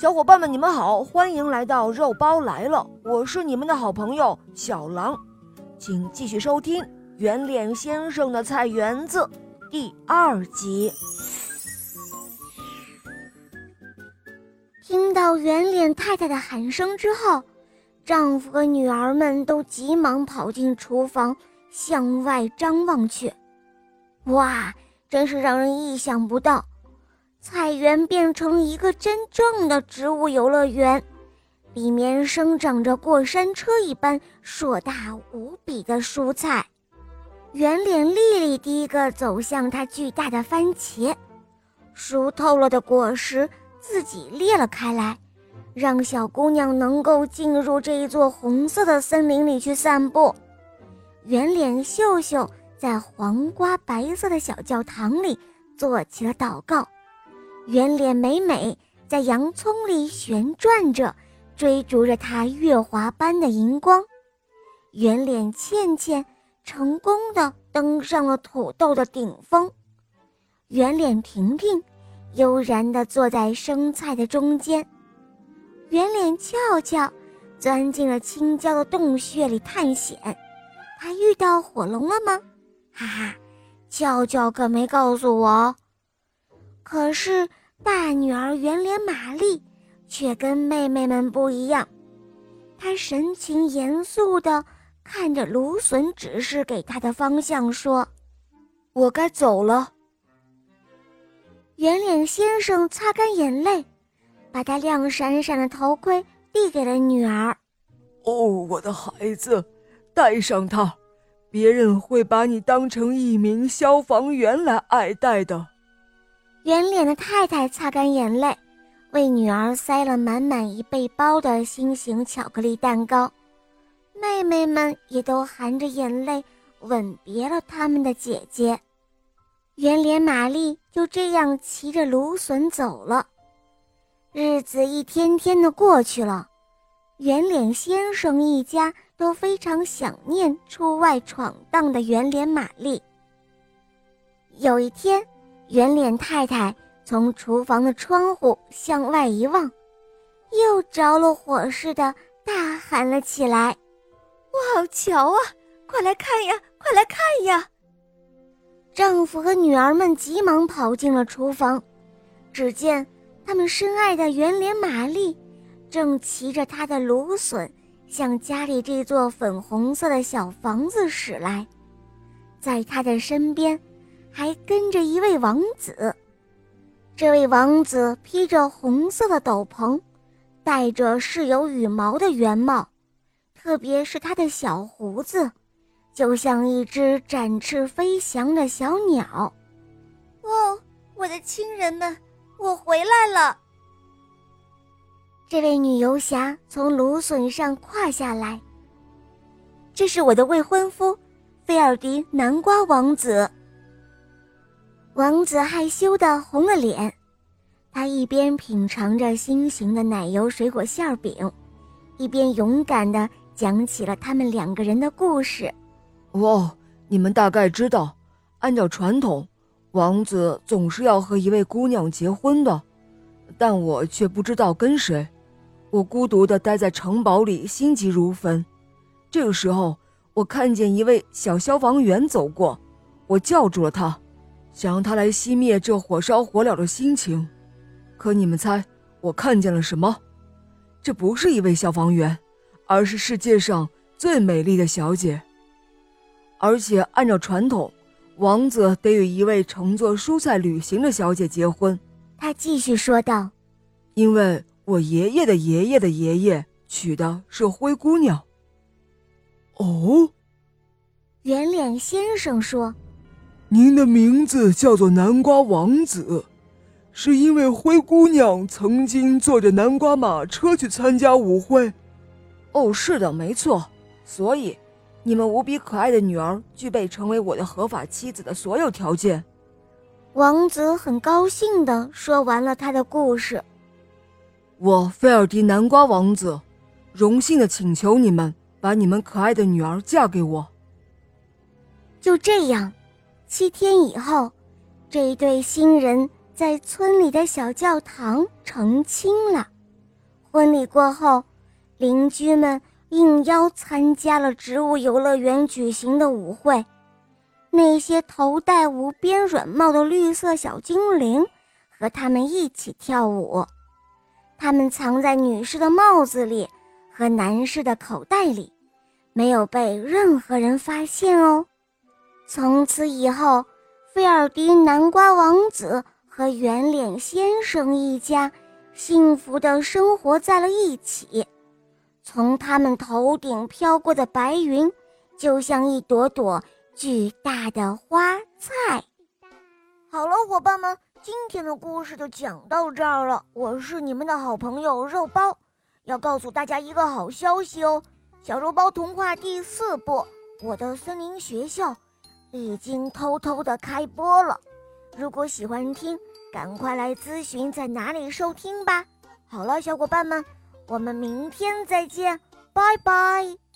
小伙伴们，你们好，欢迎来到肉包来了，我是你们的好朋友小狼，请继续收听《圆脸先生的菜园子》第二集。听到圆脸太太的喊声之后，丈夫和女儿们都急忙跑进厨房，向外张望去。哇，真是让人意想不到！菜园变成一个真正的植物游乐园，里面生长着过山车一般硕大无比的蔬菜。圆脸丽丽第一个走向它巨大的番茄，熟透了的果实自己裂了开来，让小姑娘能够进入这一座红色的森林里去散步。圆脸秀秀在黄瓜白色的小教堂里做起了祷告。圆脸美美在洋葱里旋转着，追逐着它月华般的荧光。圆脸倩倩成功的登上了土豆的顶峰。圆脸婷婷悠然地坐在生菜的中间。圆脸俏俏钻进了青椒的洞穴里探险。他遇到火龙了吗？哈哈，俏俏可没告诉我。可是，大女儿圆脸玛丽却跟妹妹们不一样，她神情严肃地看着芦笋指示给她的方向，说：“我该走了。”圆脸先生擦干眼泪，把他亮闪闪的头盔递给了女儿。“哦，我的孩子，戴上它，别人会把你当成一名消防员来爱戴的。”圆脸的太太擦干眼泪，为女儿塞了满满一背包的心形巧克力蛋糕。妹妹们也都含着眼泪吻别了他们的姐姐。圆脸玛丽就这样骑着芦笋走了。日子一天天的过去了，圆脸先生一家都非常想念出外闯荡的圆脸玛丽。有一天。圆脸太太从厨房的窗户向外一望，又着了火似的大喊了起来：“我好，瞧啊！快来看呀，快来看呀！”丈夫和女儿们急忙跑进了厨房，只见他们深爱的圆脸玛丽正骑着她的芦笋向家里这座粉红色的小房子驶来，在她的身边。还跟着一位王子，这位王子披着红色的斗篷，戴着饰有羽毛的圆帽，特别是他的小胡子，就像一只展翅飞翔的小鸟。哦，我的亲人们，我回来了！这位女游侠从芦笋上跨下来，这是我的未婚夫，菲尔迪南瓜王子。王子害羞的红了脸，他一边品尝着心形的奶油水果馅饼，一边勇敢的讲起了他们两个人的故事。哦，你们大概知道，按照传统，王子总是要和一位姑娘结婚的，但我却不知道跟谁。我孤独的待在城堡里，心急如焚。这个时候，我看见一位小消防员走过，我叫住了他。想让他来熄灭这火烧火燎的心情，可你们猜我看见了什么？这不是一位消防员，而是世界上最美丽的小姐。而且按照传统，王子得与一位乘坐蔬菜旅行的小姐结婚。他继续说道：“因为我爷爷的爷爷的爷爷娶的是灰姑娘。”哦，圆脸先生说。您的名字叫做南瓜王子，是因为灰姑娘曾经坐着南瓜马车去参加舞会。哦，是的，没错。所以，你们无比可爱的女儿具备成为我的合法妻子的所有条件。王子很高兴的说完了他的故事。我菲尔迪南瓜王子，荣幸的请求你们把你们可爱的女儿嫁给我。就这样。七天以后，这对新人在村里的小教堂成亲了。婚礼过后，邻居们应邀参加了植物游乐园举行的舞会。那些头戴无边软帽的绿色小精灵和他们一起跳舞，他们藏在女士的帽子里和男士的口袋里，没有被任何人发现哦。从此以后，菲尔迪南瓜王子和圆脸先生一家幸福地生活在了一起。从他们头顶飘过的白云，就像一朵朵。巨大的花菜。好了，伙伴们，今天的故事就讲到这儿了。我是你们的好朋友肉包，要告诉大家一个好消息哦！小肉包童话第四部《我的森林学校》已经偷偷的开播了。如果喜欢听，赶快来咨询在哪里收听吧。好了，小伙伴们，我们明天再见，拜拜。